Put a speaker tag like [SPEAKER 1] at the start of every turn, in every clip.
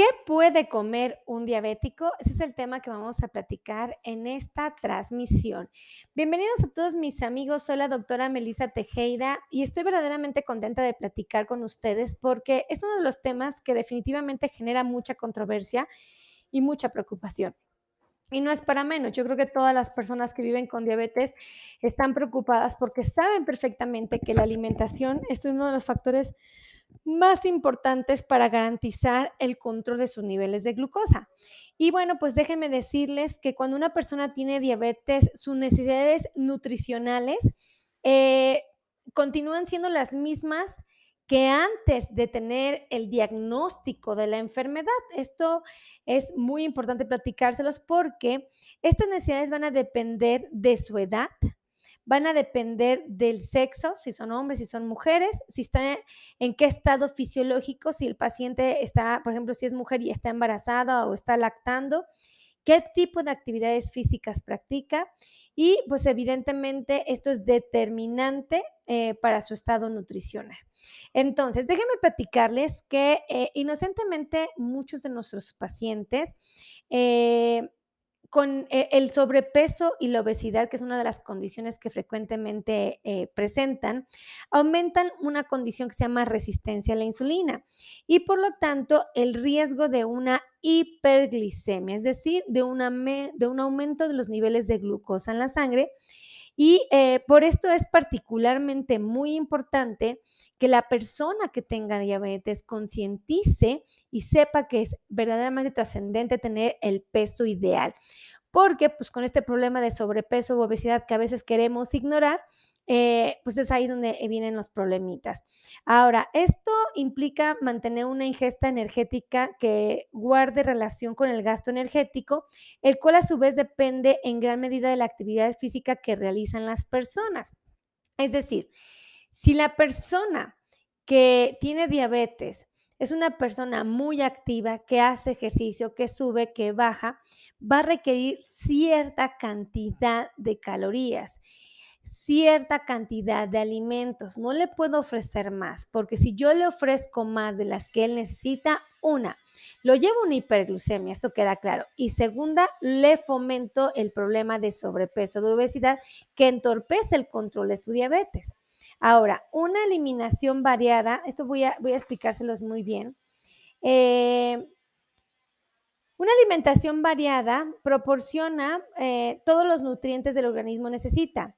[SPEAKER 1] ¿Qué puede comer un diabético? Ese es el tema que vamos a platicar en esta transmisión. Bienvenidos a todos mis amigos, soy la doctora Melissa Tejeda y estoy verdaderamente contenta de platicar con ustedes porque es uno de los temas que definitivamente genera mucha controversia y mucha preocupación. Y no es para menos, yo creo que todas las personas que viven con diabetes están preocupadas porque saben perfectamente que la alimentación es uno de los factores más importantes para garantizar el control de sus niveles de glucosa. Y bueno, pues déjenme decirles que cuando una persona tiene diabetes, sus necesidades nutricionales eh, continúan siendo las mismas que antes de tener el diagnóstico de la enfermedad. Esto es muy importante platicárselos porque estas necesidades van a depender de su edad, van a depender del sexo, si son hombres, si son mujeres, si está en qué estado fisiológico, si el paciente está, por ejemplo, si es mujer y está embarazada o está lactando, qué tipo de actividades físicas practica y pues evidentemente esto es determinante eh, para su estado nutricional. Entonces, déjenme platicarles que eh, inocentemente muchos de nuestros pacientes eh, con eh, el sobrepeso y la obesidad, que es una de las condiciones que frecuentemente eh, presentan, aumentan una condición que se llama resistencia a la insulina y por lo tanto el riesgo de una hiperglicemia, es decir, de, una de un aumento de los niveles de glucosa en la sangre. Y eh, por esto es particularmente muy importante que la persona que tenga diabetes concientice y sepa que es verdaderamente trascendente tener el peso ideal. Porque pues con este problema de sobrepeso o obesidad que a veces queremos ignorar, eh, pues es ahí donde vienen los problemitas. Ahora, esto implica mantener una ingesta energética que guarde relación con el gasto energético, el cual a su vez depende en gran medida de la actividad física que realizan las personas. Es decir, si la persona que tiene diabetes es una persona muy activa, que hace ejercicio, que sube, que baja, va a requerir cierta cantidad de calorías, cierta cantidad de alimentos. No le puedo ofrecer más, porque si yo le ofrezco más de las que él necesita, una, lo llevo a una hiperglucemia, esto queda claro. Y segunda, le fomento el problema de sobrepeso, de obesidad, que entorpece el control de su diabetes. Ahora, una eliminación variada, esto voy a, voy explicárselos muy bien. Eh, una alimentación variada proporciona eh, todos los nutrientes del organismo necesita.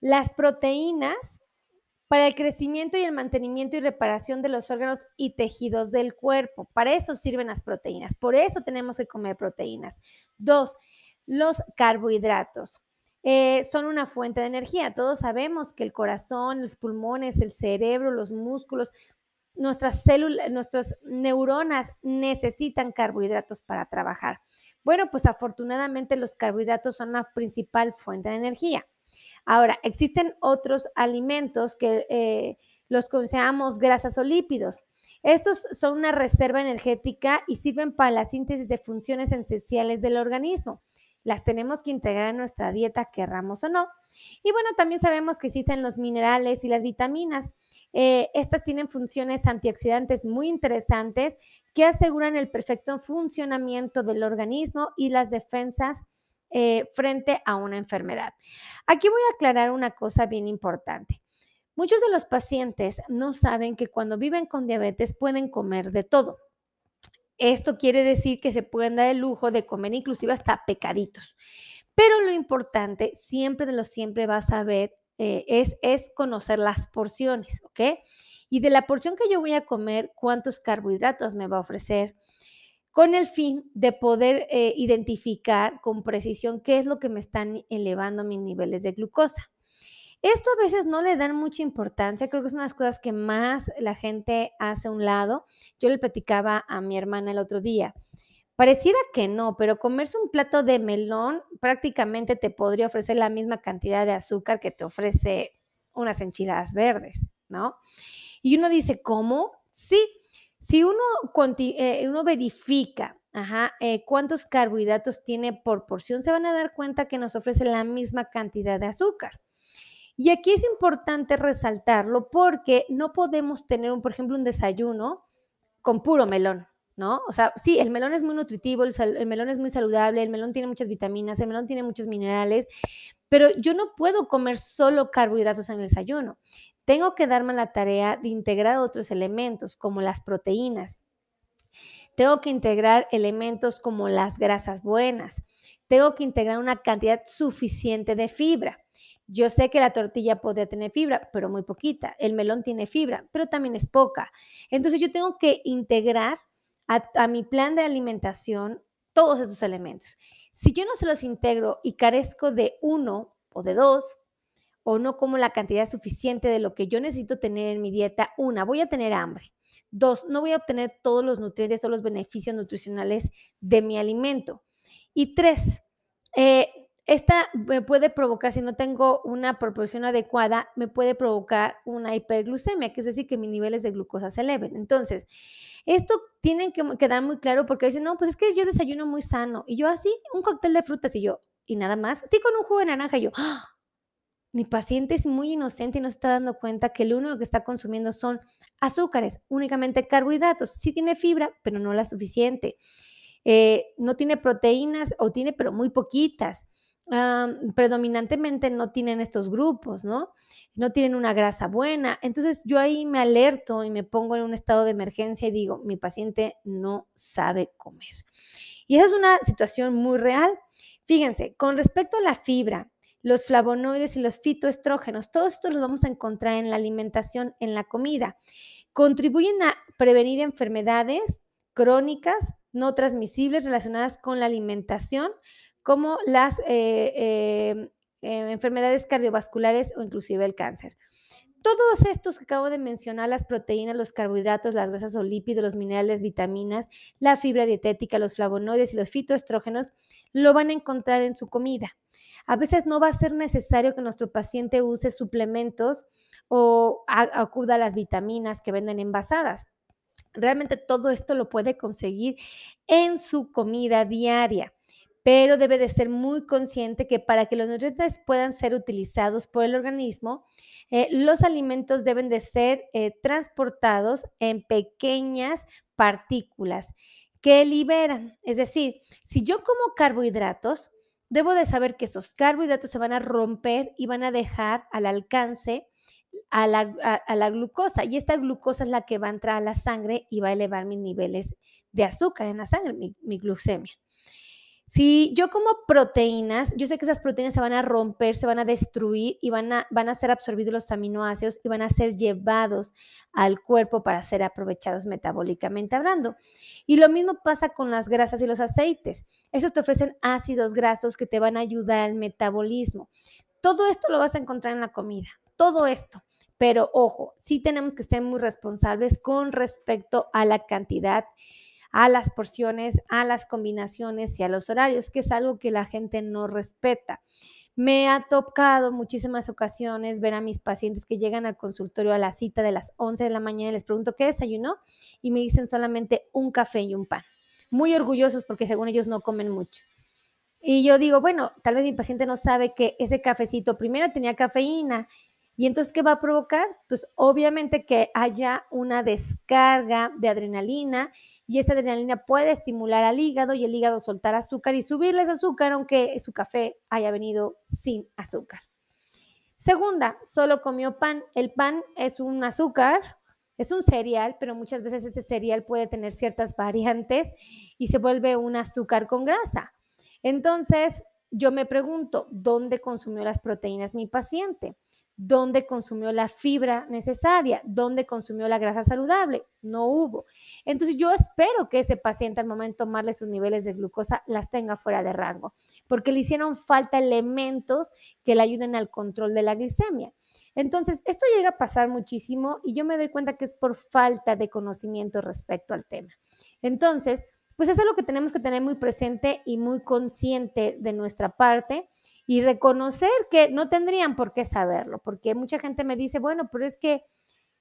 [SPEAKER 1] Las proteínas para el crecimiento y el mantenimiento y reparación de los órganos y tejidos del cuerpo. Para eso sirven las proteínas. Por eso tenemos que comer proteínas. Dos, los carbohidratos. Eh, son una fuente de energía. Todos sabemos que el corazón, los pulmones, el cerebro, los músculos, nuestras células, nuestras neuronas necesitan carbohidratos para trabajar. Bueno, pues afortunadamente los carbohidratos son la principal fuente de energía. Ahora, existen otros alimentos que eh, los consideramos grasas o lípidos. Estos son una reserva energética y sirven para la síntesis de funciones esenciales del organismo las tenemos que integrar en nuestra dieta, querramos o no. Y bueno, también sabemos que existen los minerales y las vitaminas. Eh, estas tienen funciones antioxidantes muy interesantes que aseguran el perfecto funcionamiento del organismo y las defensas eh, frente a una enfermedad. Aquí voy a aclarar una cosa bien importante. Muchos de los pacientes no saben que cuando viven con diabetes pueden comer de todo. Esto quiere decir que se pueden dar el lujo de comer inclusive hasta pecaditos. Pero lo importante, siempre de lo siempre vas a ver, eh, es, es conocer las porciones, ¿ok? Y de la porción que yo voy a comer, cuántos carbohidratos me va a ofrecer, con el fin de poder eh, identificar con precisión qué es lo que me están elevando mis niveles de glucosa. Esto a veces no le dan mucha importancia, creo que es una de las cosas que más la gente hace a un lado. Yo le platicaba a mi hermana el otro día. Pareciera que no, pero comerse un plato de melón prácticamente te podría ofrecer la misma cantidad de azúcar que te ofrece unas enchiladas verdes, ¿no? Y uno dice, ¿cómo? Sí, si uno, eh, verifica eh, cuántos carbohidratos tiene por porción, se van a dar cuenta que nos ofrece la misma cantidad de azúcar. Y aquí es importante resaltarlo porque no podemos tener, un, por ejemplo, un desayuno con puro melón. ¿no? O sea, sí, el melón es muy nutritivo, el, el, melón es muy saludable, el melón tiene muchas vitaminas, el melón tiene muchos minerales, pero yo no puedo comer solo carbohidratos en el desayuno. Tengo que darme la tarea de integrar otros elementos como las proteínas. Tengo que integrar elementos como las grasas buenas. Tengo que integrar una cantidad suficiente de fibra. Yo sé que la tortilla podría tener fibra, pero muy poquita. El melón tiene fibra, pero también es poca. Entonces yo tengo que integrar a, mi plan de alimentación todos esos elementos. Si yo no se los integro y carezco de uno o de dos, o no como la cantidad suficiente de lo que yo necesito tener en mi dieta, una, voy a tener hambre. Dos, no voy a obtener todos los nutrientes, todos los beneficios nutricionales de mi alimento. Y tres, eh, esta me puede provocar, si no tengo una proporción adecuada, me puede provocar una hiperglucemia, que es decir, que mis niveles de glucosa se eleven. Entonces, esto tiene que quedar muy claro porque dicen, no, pues es que yo desayuno muy sano. Y yo así, un cóctel de frutas y yo, y nada más. Sí, con un jugo de naranja. Y yo, ¡ah! Mi paciente es muy inocente y no se está dando cuenta que lo único que está consumiendo son azúcares, únicamente carbohidratos. Sí tiene fibra, pero no la suficiente. Eh, no tiene proteínas o tiene, pero muy poquitas predominantemente no tienen estos grupos, ¿no? No tienen una grasa buena. Entonces yo ahí me alerto y me pongo en un estado de emergencia y digo, mi paciente no sabe comer. Y esa es una situación muy real. Fíjense, con respecto a la fibra, los flavonoides y los fitoestrógenos, todos estos los vamos a encontrar en la alimentación, en la comida. Contribuyen a prevenir enfermedades crónicas no transmisibles relacionadas con la alimentación, como las eh, em, eh, enfermedades cardiovasculares o inclusive el cáncer. Todos estos que acabo de mencionar, las proteínas, los carbohidratos, las grasas o lípidos, los minerales, vitaminas, la fibra dietética, los flavonoides y los fitoestrógenos, lo van a encontrar en su comida. A veces no va a ser necesario que nuestro paciente use suplementos o acuda a las vitaminas que venden envasadas. Realmente todo esto lo puede conseguir en su comida diaria pero debe de ser muy consciente que para que los nutrientes puedan ser utilizados por el organismo, eh, los alimentos deben de ser eh, transportados en pequeñas partículas que liberan. Es decir, si yo como carbohidratos, debo de saber que esos carbohidratos se van a romper y van a dejar al alcance a la, glucosa. Y esta glucosa es la que va a entrar a la sangre y va a elevar mis niveles de azúcar en la sangre, mi glucemia. Si yo como proteínas, yo sé que esas proteínas se van a romper, se van a destruir y van a, van a ser absorbidos los aminoácidos y van a ser llevados al cuerpo para ser aprovechados metabólicamente hablando. Y lo mismo pasa con las grasas y los aceites. Esos te ofrecen ácidos grasos que te van a ayudar al metabolismo. Todo esto lo vas a encontrar en la comida, todo esto. Pero ojo, sí tenemos que ser muy responsables con respecto a la cantidad a las porciones, a las combinaciones y a los horarios, que es algo que la gente no respeta. Me ha tocado muchísimas ocasiones ver a mis pacientes que llegan al consultorio a la cita de las 11 de la mañana y les pregunto qué desayunó y me dicen solamente un café y un pan. Muy orgullosos porque según ellos no comen mucho. Y yo digo, bueno, tal vez mi paciente no sabe que ese cafecito primero tenía cafeína y entonces, ¿qué va a provocar? Pues obviamente que haya una descarga de adrenalina y esa adrenalina puede estimular al hígado y el hígado soltar azúcar y subirles azúcar aunque su café haya venido sin azúcar. Segunda, solo comió pan. El pan es un azúcar, es un cereal, pero muchas veces ese cereal puede tener ciertas variantes y se vuelve un azúcar con grasa. Entonces, yo me pregunto, ¿dónde consumió las proteínas mi paciente? Dónde consumió la fibra necesaria, dónde consumió la grasa saludable. No hubo. Entonces yo espero que ese paciente al momento de tomarle sus niveles de glucosa las tenga fuera de rango, porque le hicieron falta elementos que le ayuden al control de la glicemia. Entonces, esto llega a pasar muchísimo y yo me doy cuenta que es por falta de conocimiento respecto al tema. Entonces, pues eso es lo que tenemos que tener muy presente y muy consciente de nuestra parte y reconocer que no tendrían por qué saberlo, porque mucha gente me dice, bueno, pero es que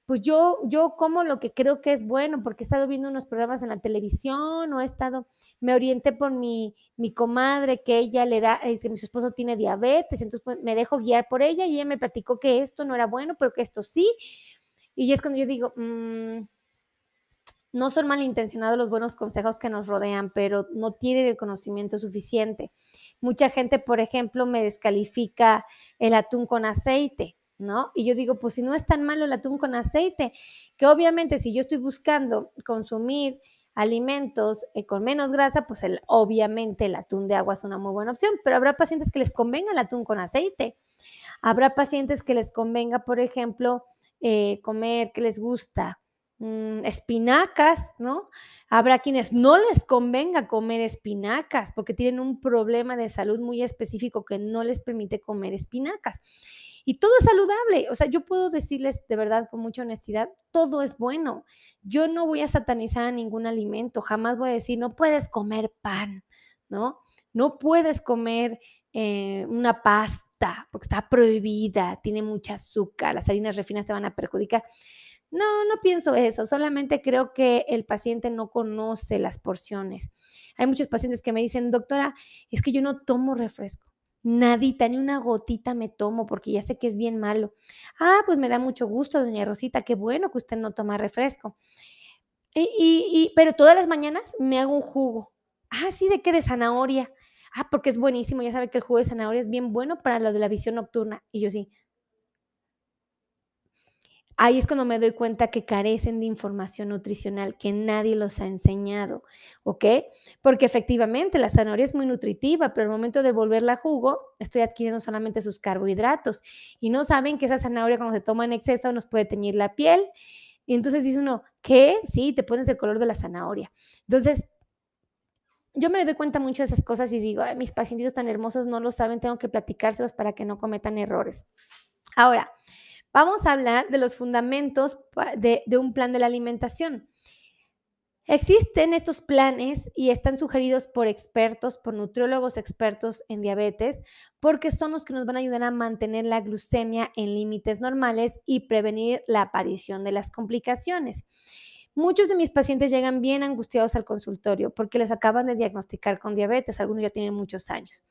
[SPEAKER 1] pues yo, yo como lo que creo que es bueno, porque he estado viendo unos programas en la televisión o he estado, me orienté por mi, mi comadre que ella le da, eh, que mi esposo tiene diabetes, entonces pues, me dejo guiar por ella y ella me platicó que esto no era bueno, pero que esto sí. Y es cuando yo digo, mm, no son malintencionados los buenos consejos que nos rodean, pero no tienen el conocimiento suficiente. Mucha gente, por ejemplo, me descalifica el atún con aceite, ¿no? Y yo digo, pues si no es tan malo el atún con aceite, que obviamente si yo estoy buscando consumir alimentos eh, con menos grasa, pues el, obviamente el atún de agua es una muy buena opción, pero habrá pacientes que les convenga el atún con aceite. Habrá pacientes que les convenga, por ejemplo, eh, comer, que les gusta Mm, espinacas, ¿no? Habrá quienes no les convenga comer espinacas porque tienen un problema de salud muy específico que no les permite comer espinacas. Y todo es saludable. O sea, yo puedo decirles de verdad con mucha honestidad, todo es bueno. Yo no voy a satanizar a ningún alimento. Jamás voy a decir, no puedes comer pan, ¿no? No puedes comer eh, una pasta porque está prohibida, tiene mucha azúcar, las harinas refinas te van a perjudicar. No, no pienso eso, solamente creo que el paciente no conoce las porciones. Hay muchos pacientes que me dicen, doctora, es que yo no tomo refresco, nadita, ni una gotita me tomo porque ya sé que es bien malo. Ah, pues me da mucho gusto, doña Rosita, qué bueno que usted no toma refresco. Y, pero todas las mañanas me hago un jugo. Ah, sí, ¿de qué? De zanahoria. Ah, porque es buenísimo, ya sabe que el jugo de zanahoria es bien bueno para lo de la visión nocturna. Y yo sí, Ahí es cuando me doy cuenta que carecen de información nutricional, que nadie los ha enseñado, ¿ok? Porque efectivamente la zanahoria es muy nutritiva, pero al momento de volverla jugo, estoy adquiriendo solamente sus carbohidratos. Y no saben que esa zanahoria cuando se toma en exceso nos puede teñir la piel. Y entonces dice uno, ¿qué? Sí, te pones el color de la zanahoria. Entonces, yo me doy cuenta mucho de esas cosas y digo, mis pacientes tan hermosos no lo saben, tengo que platicárselos para que no cometan errores. Ahora, Vamos a hablar de los fundamentos de, un plan de la alimentación. Existen estos planes y están sugeridos por expertos, por nutriólogos expertos en diabetes, porque son los que nos van a ayudar a mantener la glucemia en límites normales y prevenir la aparición de las complicaciones. Muchos de mis pacientes llegan bien angustiados al consultorio porque les acaban de diagnosticar con diabetes, algunos ya tienen muchos años.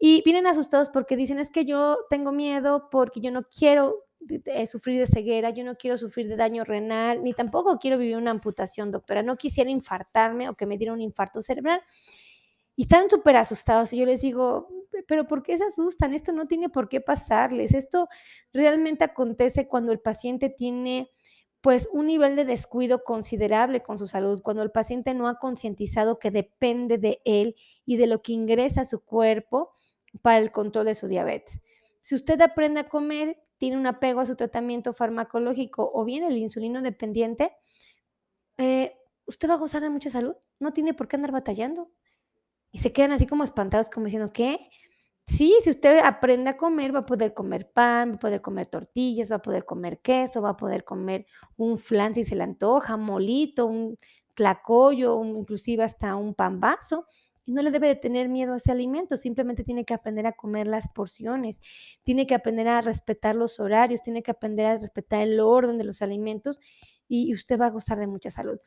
[SPEAKER 1] Y vienen asustados porque dicen, es que yo tengo miedo porque yo no quiero sufrir de ceguera, yo no quiero sufrir de daño renal, ni tampoco quiero vivir una amputación, doctora. No quisiera infartarme o que me diera un infarto cerebral. Y están súper asustados y yo les digo, pero ¿por qué se asustan? Esto no tiene por qué pasarles. Esto realmente acontece cuando el paciente tiene pues un nivel de descuido considerable con su salud, cuando el paciente no ha concientizado que depende de él y de lo que ingresa a su cuerpo para el control de su diabetes. Si usted aprende a comer, tiene un apego a su tratamiento farmacológico o bien el insulino dependiente, eh, usted va a gozar de mucha salud, no tiene por qué andar batallando. Y se quedan así como espantados, como diciendo, ¿qué? Sí, si usted aprende a comer, va a poder comer pan, va a poder comer tortillas, va a poder comer queso, va a poder comer un flan si se le antoja, molito, un tlacoyo, inclusive hasta un pan vaso y no le debe de tener miedo a ese alimento, simplemente tiene que aprender a comer las porciones, tiene que aprender a respetar los horarios, tiene que aprender a respetar el orden de los alimentos y usted va a gozar de mucha salud.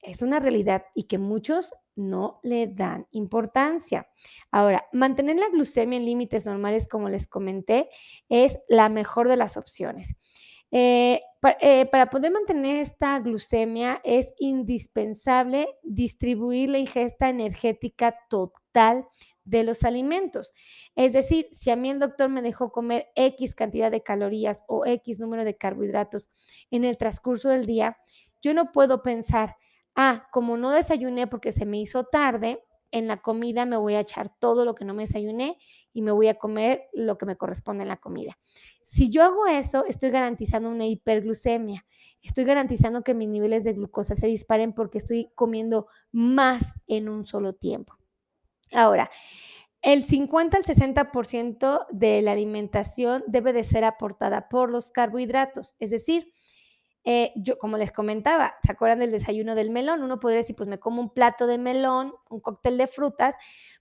[SPEAKER 1] Es una realidad y que muchos no le dan importancia. Ahora, mantener la glucemia en límites normales, como les comenté, es la mejor de las opciones. Eh, eh, para, poder mantener esta glucemia es indispensable distribuir la ingesta energética total de los alimentos. Es decir, si a mí el doctor me dejó comer X cantidad de calorías o X número de carbohidratos en el transcurso del día, yo no puedo pensar, ah, como no desayuné porque se me hizo tarde, en la comida me voy a echar todo lo que no me desayuné y me voy a comer lo que me corresponde en la comida. Si yo hago eso, estoy garantizando una hiperglucemia. Estoy garantizando que mis niveles de glucosa se disparen porque estoy comiendo más en un solo tiempo. Ahora, el 50 al 60% de la alimentación debe de ser aportada por los carbohidratos, es decir, eh, yo, como les comentaba, ¿se acuerdan del desayuno del melón? Uno podría decir, pues me como un plato de melón, un cóctel de frutas.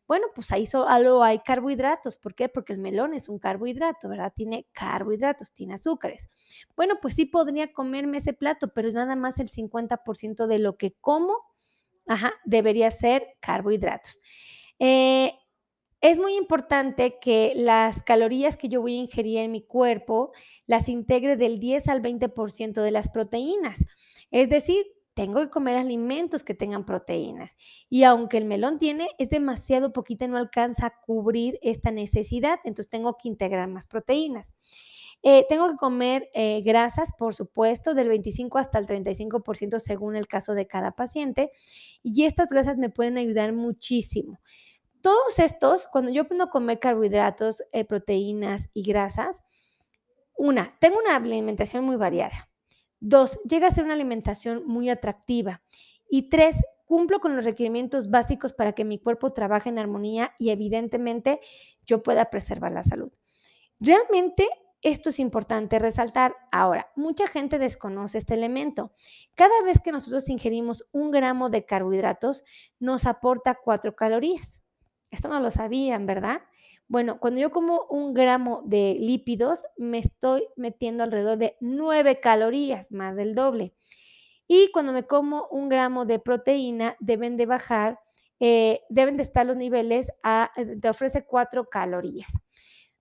[SPEAKER 1] Bueno, pues ahí solo hay carbohidratos. ¿Por qué? Porque el melón es un carbohidrato, ¿verdad? Tiene carbohidratos, tiene azúcares. Bueno, pues sí podría comerme ese plato, pero nada más el 50% de lo que como, ajá, debería ser carbohidratos. Eh, es muy importante que las calorías que yo voy a ingerir en mi cuerpo las integre del 10 al 20% de las proteínas. Es decir, tengo que comer alimentos que tengan proteínas. Y aunque el melón tiene, es demasiado poquita, no alcanza a cubrir esta necesidad, entonces tengo que integrar más proteínas. Eh, tengo que comer eh, grasas, por supuesto, del 25 hasta el 35% según el caso de cada paciente. Y estas grasas me pueden ayudar muchísimo. Todos estos, cuando yo aprendo a comer carbohidratos, eh, proteínas y grasas, una, tengo una alimentación muy variada. Dos, llega a ser una alimentación muy atractiva. Y tres, cumplo con los requerimientos básicos para que mi cuerpo trabaje en armonía y evidentemente yo pueda preservar la salud. Realmente esto es importante resaltar. Ahora, mucha gente desconoce este elemento. Cada vez que nosotros ingerimos un gramo de carbohidratos, nos aporta cuatro calorías. Esto no lo sabían, ¿verdad? Bueno, cuando yo como un gramo de lípidos, me estoy metiendo alrededor de 9 calorías, más del doble. Y cuando me como un gramo de proteína, deben de bajar, eh, deben de estar los niveles a, eh, te ofrece 4 calorías.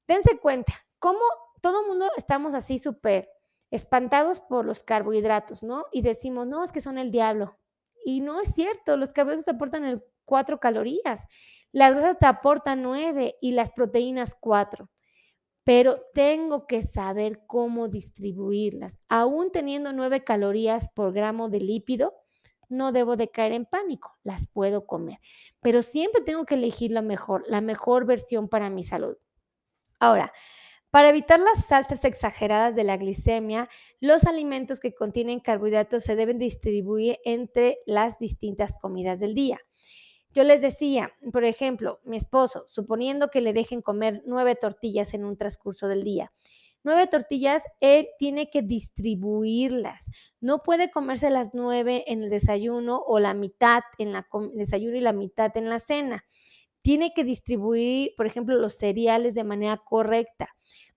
[SPEAKER 1] Dense cuenta, cómo todo mundo estamos así súper espantados por los carbohidratos, ¿no? Y decimos, no, es que son el diablo. Y no es cierto, los carbohidratos aportan el 4 calorías. Las grasas te aportan 9 y las proteínas 4. Pero tengo que saber cómo distribuirlas. Aún teniendo 9 calorías por gramo de lípido, no debo de caer en pánico, las puedo comer. Pero siempre tengo que elegir la mejor, la mejor versión para mi salud. Ahora, para evitar las salsas exageradas de la glicemia, los alimentos que contienen carbohidratos se deben distribuir entre las distintas comidas del día. Yo les decía, por ejemplo, mi esposo, suponiendo que le dejen comer nueve tortillas en un transcurso del día, nueve tortillas, él tiene que distribuirlas. No puede comerse las nueve en el desayuno o la mitad en el desayuno y la mitad en la cena. Tiene que distribuir, por ejemplo, los cereales de manera correcta.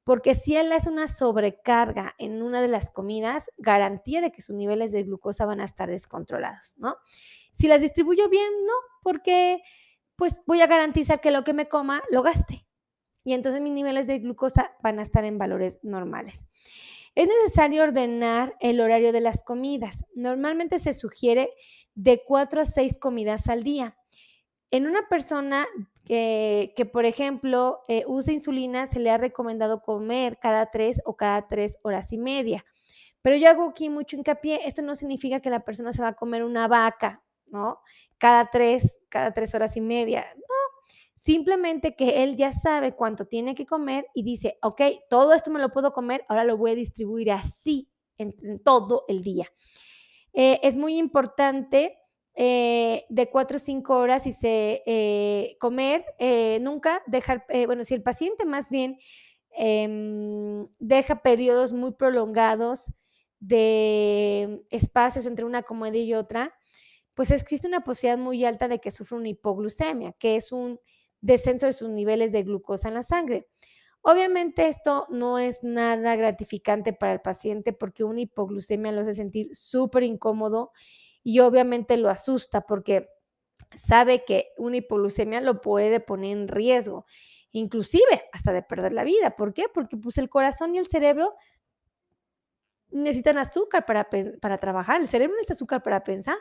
[SPEAKER 1] Porque si él hace una sobrecarga en una de las comidas, garantía de que sus niveles de glucosa van a estar descontrolados, ¿no? Si las distribuyo bien, no, porque pues voy a garantizar que lo que me coma lo gaste. Y entonces mis niveles de glucosa van a estar en valores normales. Es necesario ordenar el horario de las comidas. Normalmente se sugiere de 4 a 6 comidas al día. En una persona que, por ejemplo, eh, usa insulina, se le ha recomendado comer cada 3 o cada 3 horas y media. Pero yo hago aquí mucho hincapié, esto no significa que la persona se va a comer una vaca ¿no? Cada tres, cada tres horas y media. No, simplemente que él ya sabe cuánto tiene que comer y dice, ok, todo esto me lo puedo comer, ahora lo voy a distribuir así en, todo el día. Eh, es muy importante eh, de cuatro o cinco horas y se eh, comer, nunca dejar, bueno, si el paciente más bien em, deja periodos muy prolongados de espacios entre una comida y otra, pues existe una posibilidad muy alta de que sufra una hipoglucemia, que es un descenso de sus niveles de glucosa en la sangre. Obviamente esto no es nada gratificante para el paciente porque una hipoglucemia lo hace sentir súper incómodo y obviamente lo asusta porque sabe que una hipoglucemia lo puede poner en riesgo, inclusive hasta de perder la vida. ¿Por qué? Porque pues el corazón y el cerebro necesitan azúcar para, para trabajar, el cerebro necesita azúcar para pensar.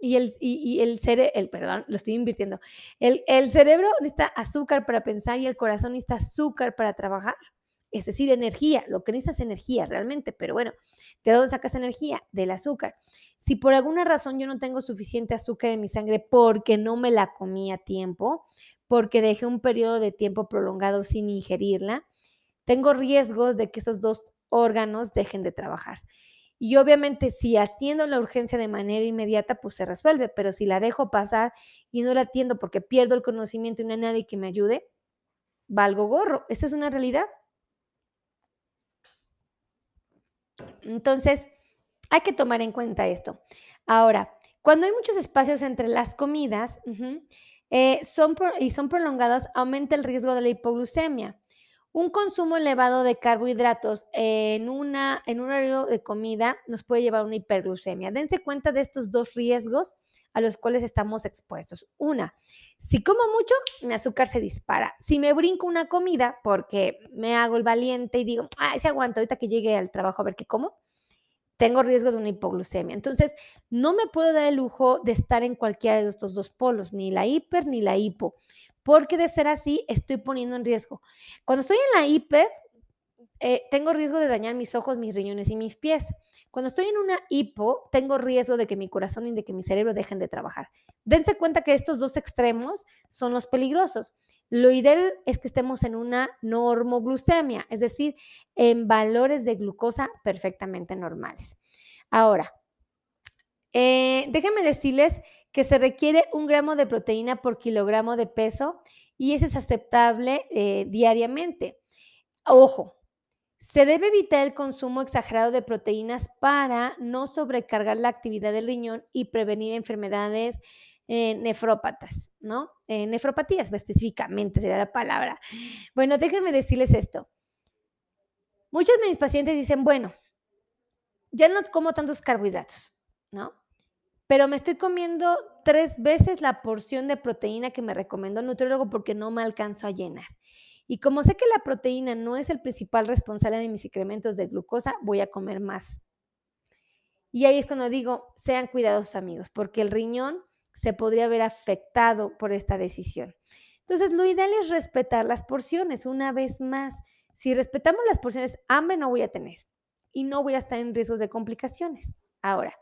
[SPEAKER 1] Y el, y, el cerebro, el, perdón, lo estoy invirtiendo. El, el cerebro necesita azúcar para pensar y el corazón necesita azúcar para trabajar. Es decir, energía. Lo que necesitas es energía realmente. Pero bueno, ¿de dónde sacas energía? Del azúcar. Si por alguna razón yo no tengo suficiente azúcar en mi sangre porque no me la comí a tiempo, porque dejé un periodo de tiempo prolongado sin ingerirla, tengo riesgos de que esos dos órganos dejen de trabajar. Y obviamente si atiendo la urgencia de manera inmediata, pues se resuelve, pero si la dejo pasar y no la atiendo porque pierdo el conocimiento y no hay nadie que me ayude, valgo gorro. Esa es una realidad. Entonces, hay que tomar en cuenta esto. Ahora, cuando hay muchos espacios entre las comidas eh, son y son prolongados, aumenta el riesgo de la hipoglucemia. Un consumo elevado de carbohidratos en, una, en un horario de comida nos puede llevar a una hiperglucemia. Dense cuenta de estos dos riesgos a los cuales estamos expuestos. Una, si como mucho, mi azúcar se dispara. Si me brinco una comida porque me hago el valiente y digo, ah, se aguanta ahorita que llegue al trabajo a ver qué como, tengo riesgo de una hipoglucemia. Entonces, no me puedo dar el lujo de estar en cualquiera de estos dos polos, ni la hiper ni la hipo, porque de ser así estoy poniendo en riesgo. Cuando estoy en la hiper, eh, tengo riesgo de dañar mis ojos, mis riñones y mis pies. Cuando estoy en una hipo, tengo riesgo de que mi corazón y de que mi cerebro dejen de trabajar. Dense cuenta que estos dos extremos son los peligrosos. Lo ideal es que estemos en una normoglucemia, es decir, en valores de glucosa perfectamente normales. Ahora, eh, déjenme decirles que se requiere un gramo de proteína por kilogramo de peso y ese es aceptable eh, diariamente. Ojo, se debe evitar el consumo exagerado de proteínas para no sobrecargar la actividad del riñón y prevenir enfermedades eh, nefrópatas, ¿no? Nefropatías específicamente sería la palabra. Bueno, déjenme decirles esto. Muchos de mis pacientes dicen, bueno, ya no como tantos carbohidratos, ¿no? Pero me estoy comiendo tres veces la porción de proteína que me recomendó el nutriólogo porque no me alcanzo a llenar. Y como sé que la proteína no es el principal responsable de mis incrementos de glucosa, voy a comer más. Y ahí es cuando digo, sean cuidadosos amigos, porque el riñón se podría ver afectado por esta decisión. Entonces, lo ideal es respetar las porciones. Una vez más, si respetamos las porciones, hambre no voy a tener y no voy a estar en riesgos de complicaciones. Ahora,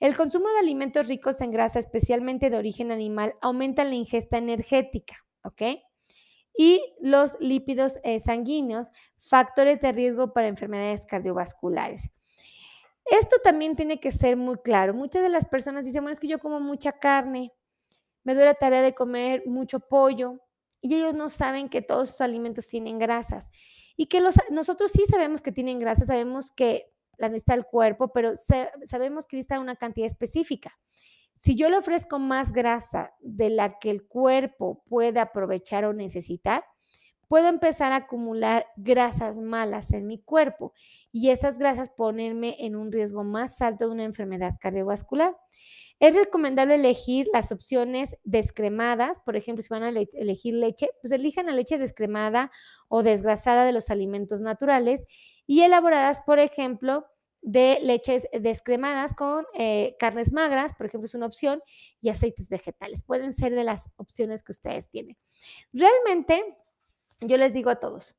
[SPEAKER 1] el consumo de alimentos ricos en grasa, especialmente de origen animal, aumenta la ingesta energética, ¿ok? y los lípidos eh, sanguíneos, factores de riesgo para enfermedades cardiovasculares. Esto también tiene que ser muy claro. Muchas de las personas dicen, bueno, es que yo como mucha carne, me doy la tarea de comer mucho pollo y ellos no saben que todos sus alimentos tienen grasas y que los, nosotros sí sabemos que tienen grasas, sabemos que la necesita el cuerpo, pero sabemos que necesita una cantidad específica. Si yo le ofrezco más grasa de la que el cuerpo puede aprovechar o necesitar, puedo empezar a acumular grasas malas en mi cuerpo y esas grasas ponerme en un riesgo más alto de una enfermedad cardiovascular. Es recomendable elegir las opciones descremadas, por ejemplo, si van a elegir leche, pues elijan la leche descremada o desgrasada de los alimentos naturales y elaboradas, por ejemplo, de leches descremadas con eh, carnes magras, por ejemplo, es una opción, y aceites vegetales. Pueden ser de las opciones que ustedes tienen. Realmente, yo les digo a todos,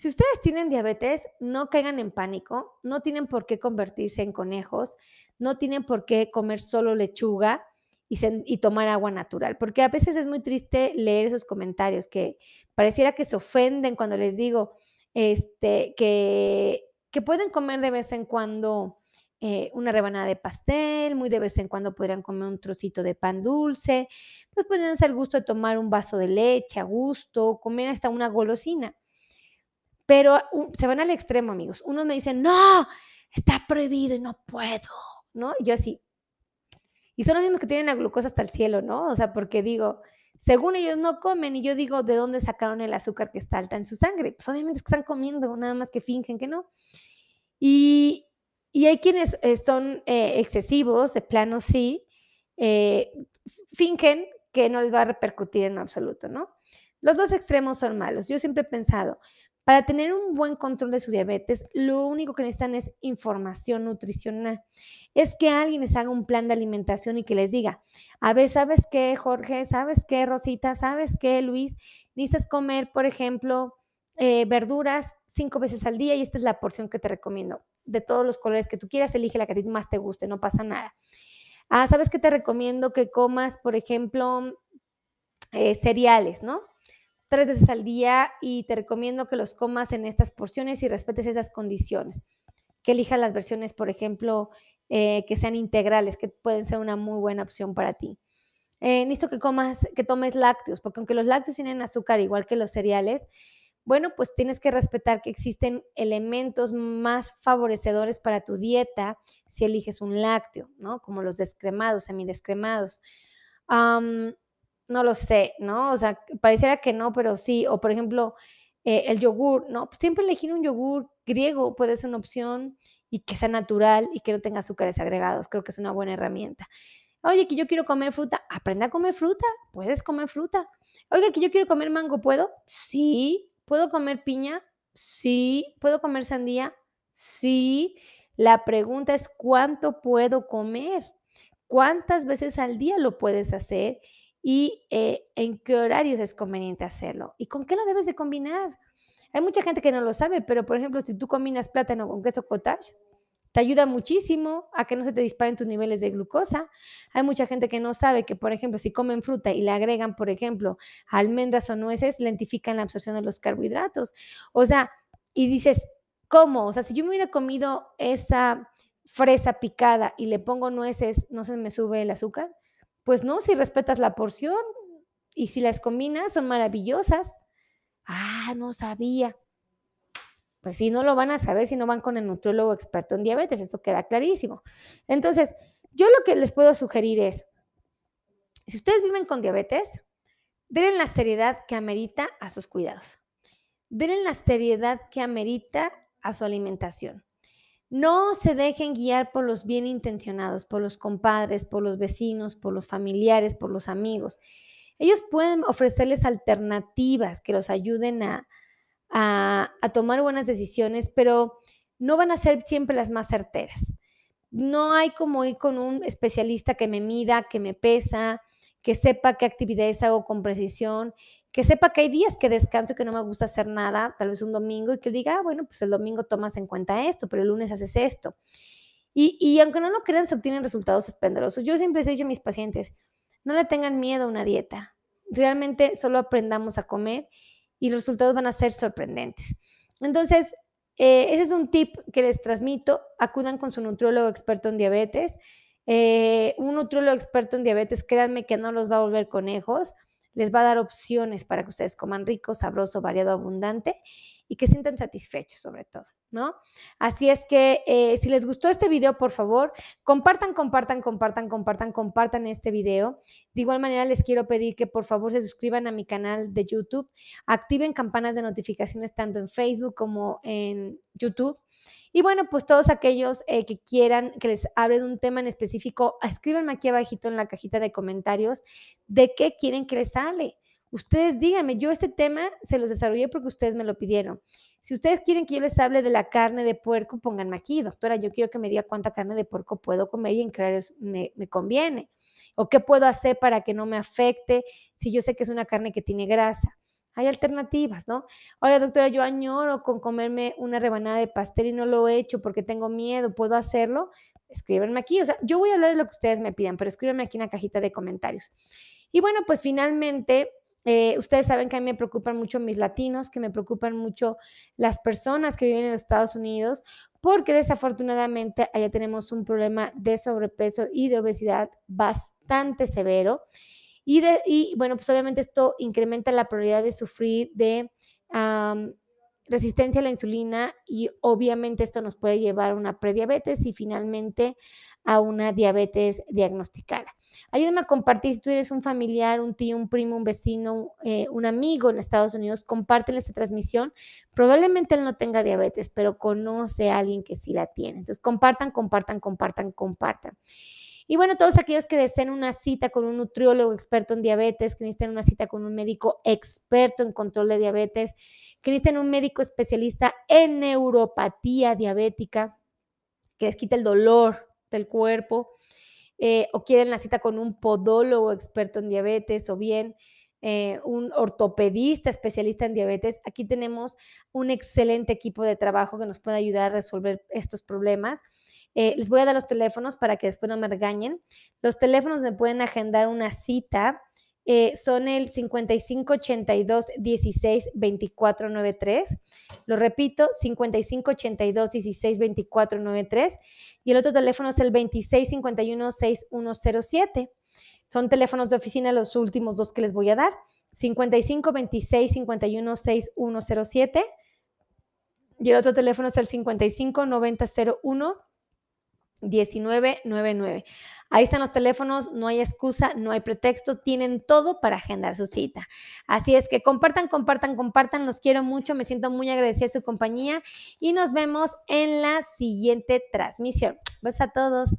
[SPEAKER 1] si ustedes tienen diabetes, no caigan en pánico, no tienen por qué convertirse en conejos, no tienen por qué comer solo lechuga y, tomar agua natural, porque a veces es muy triste leer esos comentarios que pareciera que se ofenden cuando les digo este, que pueden comer de vez en cuando eh, una rebanada de pastel, muy de vez en cuando podrían comer un trocito de pan dulce, pues pueden hacer el gusto de tomar un vaso de leche a gusto, comer hasta una golosina. Pero se van al extremo, amigos. Unos me dicen, no, está prohibido y no puedo, ¿no? Y yo así. Y son los mismos que tienen la glucosa hasta el cielo, ¿no? O sea, porque digo, según ellos no comen y yo digo, ¿de dónde sacaron el azúcar que está alta en su sangre? Pues obviamente es que están comiendo, nada más que fingen que no. Y, hay quienes eh, son eh, excesivos, de plano sí, eh, fingen que no les va a repercutir en absoluto, ¿no? Los dos extremos son malos. Yo siempre he pensado, para tener un buen control de su diabetes, lo único que necesitan es información nutricional. Es que alguien les haga un plan de alimentación y que les diga, a ver, ¿sabes qué, Jorge? ¿Sabes qué, Rosita? ¿Sabes qué, Luis? Necesitas comer, por ejemplo, eh, verduras cinco veces al día y esta es la porción que te recomiendo. De todos los colores que tú quieras, elige la que a ti más te guste, no pasa nada. Ah, ¿sabes qué te recomiendo? Que comas, por ejemplo, eh, cereales, ¿no? Tres veces al día y te recomiendo que los comas en estas porciones y respetes esas condiciones. Que elijas las versiones, por ejemplo, eh, que sean integrales, que pueden ser una muy buena opción para ti. Eh, que comas, que tomes lácteos, porque aunque los lácteos tienen azúcar igual que los cereales, bueno, pues tienes que respetar que existen elementos más favorecedores para tu dieta si eliges un lácteo, ¿no? Como los descremados, semidescremados. Um, no lo sé, ¿no? O sea, pareciera que no, pero sí. O por ejemplo, eh, el yogur, ¿no? Pues siempre elegir un yogur griego puede ser una opción y que sea natural y que no tenga azúcares agregados. Creo que es una buena herramienta. Oye, que yo quiero comer fruta, aprenda a comer fruta, puedes comer fruta. Oiga, que yo quiero comer mango, ¿puedo? Sí. ¿Puedo comer piña? Sí. ¿Puedo comer sandía? Sí. La pregunta es cuánto puedo comer, cuántas veces al día lo puedes hacer y eh, en qué horarios es conveniente hacerlo y con qué lo debes de combinar. Hay mucha gente que no lo sabe, pero por ejemplo, si tú combinas plátano con queso cottage, te ayuda muchísimo a que no se te disparen tus niveles de glucosa. Hay mucha gente que no sabe que, por ejemplo, si comen fruta y le agregan, por ejemplo, almendras o nueces, lentifican la absorción de los carbohidratos. O sea, y dices, ¿cómo? O sea, si yo me hubiera comido esa fresa picada y le pongo nueces, ¿no se me sube el azúcar? Pues no, si respetas la porción y si las combinas, son maravillosas. Ah, no sabía. Pues sí, no lo van a saber si no van con el nutriólogo experto en diabetes, esto queda clarísimo. Entonces, yo lo que les puedo sugerir es, si ustedes viven con diabetes, denle la seriedad que amerita a sus cuidados. Denle la seriedad que amerita a su alimentación. No se dejen guiar por los bien intencionados, por los compadres, por los vecinos, por los familiares, por los amigos. Ellos pueden ofrecerles alternativas que los ayuden a, a, tomar buenas decisiones, pero no van a ser siempre las más certeras. No hay como ir con un especialista que me mida, que me pesa, que sepa qué actividades hago con precisión, que sepa que hay días que descanso y que no me gusta hacer nada, tal vez un domingo, y que diga, ah, bueno, pues el domingo tomas en cuenta esto, pero el lunes haces esto. Y, y aunque no lo crean, se obtienen resultados esplendorosos. Yo siempre les he dicho a mis pacientes, no le tengan miedo a una dieta. Realmente solo aprendamos a comer y los resultados van a ser sorprendentes. Entonces, eh, ese es un tip que les transmito. Acudan con su nutriólogo experto en diabetes. Eh, un nutriólogo experto en diabetes, créanme que no los va a volver conejos. Les va a dar opciones para que ustedes coman rico, sabroso, variado, abundante y que sientan satisfechos sobre todo. ¿no? Así es que eh, si les gustó este video, por favor, compartan, compartan, compartan, compartan, compartan este video. De igual manera, les quiero pedir que por favor se suscriban a mi canal de YouTube, activen campanas de notificaciones tanto en Facebook como en YouTube. Y bueno, pues todos aquellos eh, que quieran que les hable de un tema en específico, escríbanme aquí abajito en la cajita de comentarios de qué quieren que les hable. Ustedes díganme, yo este tema se los desarrollé porque ustedes me lo pidieron. Si ustedes quieren que yo les hable de la carne de puerco, pónganme aquí, doctora, yo quiero que me diga cuánta carne de puerco puedo comer y en qué horarios me, me conviene. O qué puedo hacer para que no me afecte si yo sé que es una carne que tiene grasa. Hay alternativas, ¿no? Oye, doctora, yo añoro con comerme una rebanada de pastel y no lo he hecho porque tengo miedo, ¿puedo hacerlo? Escríbanme aquí. O sea, yo voy a hablar de lo que ustedes me pidan, pero escríbanme aquí en la cajita de comentarios. Y bueno, pues finalmente eh, ustedes saben que a mí me preocupan mucho mis latinos, que me preocupan mucho las personas que viven en los Estados Unidos, porque desafortunadamente allá tenemos un problema de sobrepeso y de obesidad bastante severo. Y, bueno, pues obviamente esto incrementa la probabilidad de sufrir de resistencia a la insulina y obviamente esto nos puede llevar a una prediabetes y finalmente a una diabetes diagnosticada. Ayúdame a compartir si tú eres un familiar, un tío, un primo, un vecino, eh, un amigo en Estados Unidos, compártele esta transmisión. Probablemente él no tenga diabetes, pero conoce a alguien que sí la tiene. Entonces, compartan, compartan, compartan, compartan. Y bueno, todos aquellos que deseen una cita con un nutriólogo experto en diabetes, que necesiten una cita con un médico experto en control de diabetes, que necesiten un médico especialista en neuropatía diabética, que les quite el dolor del cuerpo, eh, o quieren la cita con un podólogo experto en diabetes, o bien eh, un ortopedista especialista en diabetes, aquí tenemos un excelente equipo de trabajo que nos puede ayudar a resolver estos problemas. Eh, les voy a dar los teléfonos para que después no me regañen. Los teléfonos me pueden agendar una cita. Eh, son el 5582 16 24 93. Lo repito, 5582 16 24 93. Y el otro teléfono es el 2651 6107. Son teléfonos de oficina los últimos dos que les voy a dar. 55 26 51 6107. Y el otro teléfono es el 55 90 01 1999. Ahí están los teléfonos, no hay excusa, no hay pretexto, tienen todo para agendar su cita. Así es que compartan, compartan, compartan, los quiero mucho, me siento muy agradecida de su compañía y nos vemos en la siguiente transmisión. Besos a todos.